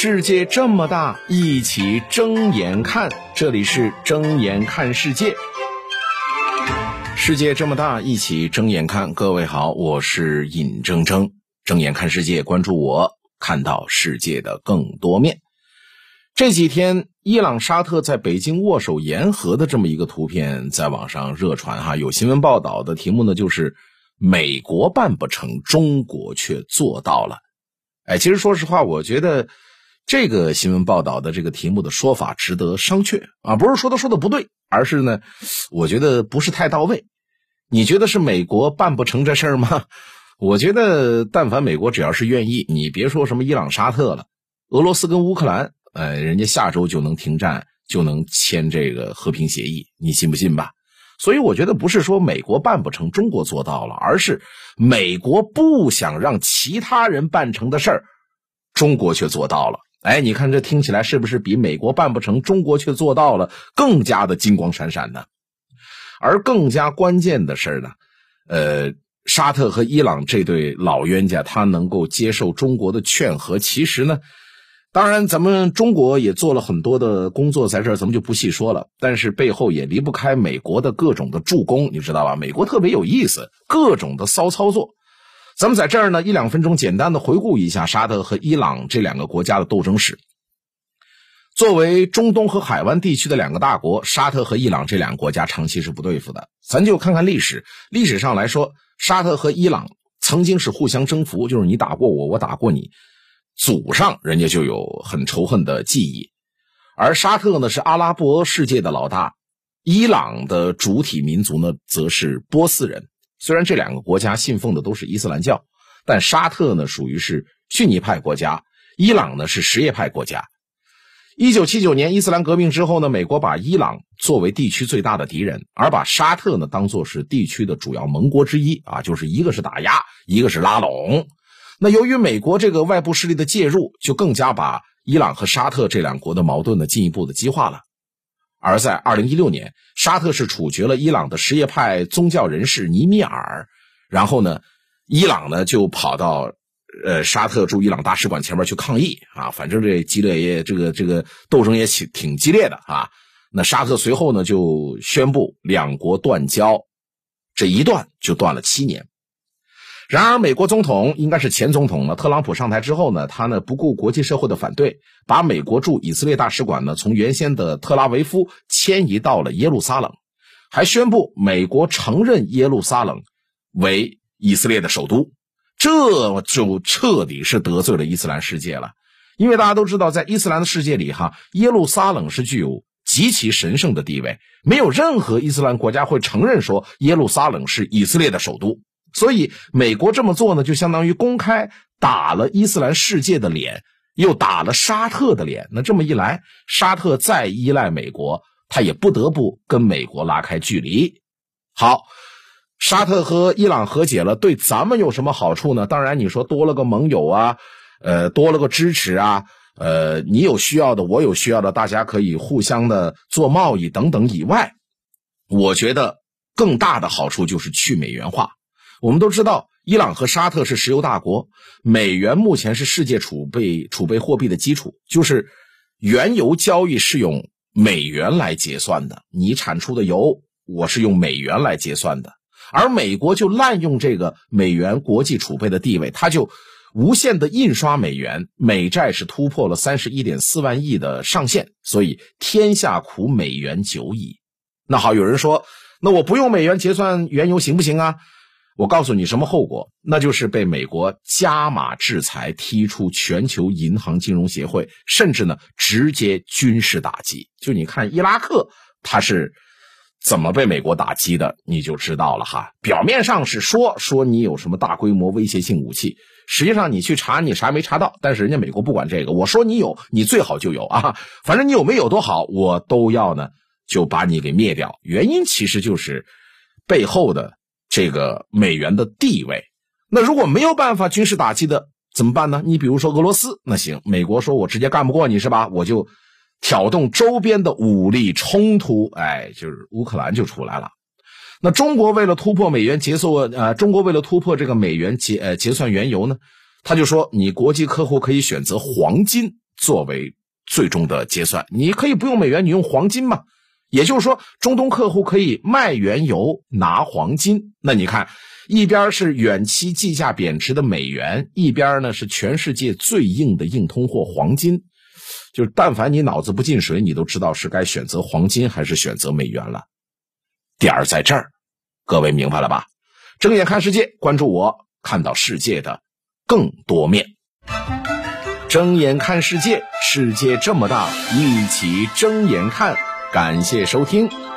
世界这么大，一起睁眼看。这里是睁眼看世界。世界这么大，一起睁眼看。各位好，我是尹铮铮。睁眼看世界，关注我，看到世界的更多面。这几天，伊朗沙特在北京握手言和的这么一个图片在网上热传哈。有新闻报道的题目呢，就是美国办不成，中国却做到了。哎，其实说实话，我觉得。这个新闻报道的这个题目的说法值得商榷啊，不是说他说的不对，而是呢，我觉得不是太到位。你觉得是美国办不成这事儿吗？我觉得，但凡美国只要是愿意，你别说什么伊朗、沙特了，俄罗斯跟乌克兰，呃，人家下周就能停战，就能签这个和平协议，你信不信吧？所以我觉得不是说美国办不成，中国做到了，而是美国不想让其他人办成的事儿，中国却做到了。哎，你看这听起来是不是比美国办不成，中国却做到了更加的金光闪闪呢？而更加关键的事呢，呃，沙特和伊朗这对老冤家，他能够接受中国的劝和，其实呢，当然咱们中国也做了很多的工作，在这儿咱们就不细说了。但是背后也离不开美国的各种的助攻，你知道吧？美国特别有意思，各种的骚操作。咱们在这儿呢，一两分钟简单的回顾一下沙特和伊朗这两个国家的斗争史。作为中东和海湾地区的两个大国，沙特和伊朗这两个国家长期是不对付的。咱就看看历史，历史上来说，沙特和伊朗曾经是互相征服，就是你打过我，我打过你，祖上人家就有很仇恨的记忆。而沙特呢是阿拉伯世界的老大，伊朗的主体民族呢则是波斯人。虽然这两个国家信奉的都是伊斯兰教，但沙特呢属于是逊尼派国家，伊朗呢是什叶派国家。一九七九年伊斯兰革命之后呢，美国把伊朗作为地区最大的敌人，而把沙特呢当做是地区的主要盟国之一啊，就是一个是打压，一个是拉拢。那由于美国这个外部势力的介入，就更加把伊朗和沙特这两国的矛盾呢进一步的激化了。而在二零一六年，沙特是处决了伊朗的什叶派宗教人士尼米尔，然后呢，伊朗呢就跑到呃沙特驻伊朗大使馆前面去抗议啊，反正这激烈也这个这个斗争也挺挺激烈的啊。那沙特随后呢就宣布两国断交，这一断就断了七年。然而，美国总统应该是前总统了。特朗普上台之后呢，他呢不顾国际社会的反对，把美国驻以色列大使馆呢从原先的特拉维夫迁移到了耶路撒冷，还宣布美国承认耶路撒冷为以色列的首都。这就彻底是得罪了伊斯兰世界了，因为大家都知道，在伊斯兰的世界里，哈耶路撒冷是具有极其神圣的地位，没有任何伊斯兰国家会承认说耶路撒冷是以色列的首都。所以，美国这么做呢，就相当于公开打了伊斯兰世界的脸，又打了沙特的脸。那这么一来，沙特再依赖美国，他也不得不跟美国拉开距离。好，沙特和伊朗和解了，对咱们有什么好处呢？当然，你说多了个盟友啊，呃，多了个支持啊，呃，你有需要的，我有需要的，大家可以互相的做贸易等等以外，我觉得更大的好处就是去美元化。我们都知道，伊朗和沙特是石油大国，美元目前是世界储备储备货币的基础，就是原油交易是用美元来结算的。你产出的油，我是用美元来结算的。而美国就滥用这个美元国际储备的地位，它就无限的印刷美元，美债是突破了三十一点四万亿的上限，所以天下苦美元久矣。那好，有人说，那我不用美元结算原油行不行啊？我告诉你什么后果？那就是被美国加码制裁，踢出全球银行金融协会，甚至呢直接军事打击。就你看伊拉克，他是怎么被美国打击的，你就知道了哈。表面上是说说你有什么大规模威胁性武器，实际上你去查你啥没查到。但是人家美国不管这个，我说你有，你最好就有啊。反正你有没有多好，我都要呢，就把你给灭掉。原因其实就是背后的。这个美元的地位，那如果没有办法军事打击的怎么办呢？你比如说俄罗斯，那行，美国说我直接干不过你是吧？我就挑动周边的武力冲突，哎，就是乌克兰就出来了。那中国为了突破美元结算，呃，中国为了突破这个美元结呃结算原油呢，他就说你国际客户可以选择黄金作为最终的结算。你可以不用美元，你用黄金嘛。也就是说，中东客户可以卖原油拿黄金。那你看，一边是远期计价贬值的美元，一边呢是全世界最硬的硬通货黄金。就是但凡你脑子不进水，你都知道是该选择黄金还是选择美元了。点儿在这儿，各位明白了吧？睁眼看世界，关注我，看到世界的更多面。睁眼看世界，世界这么大，一起睁眼看。感谢收听。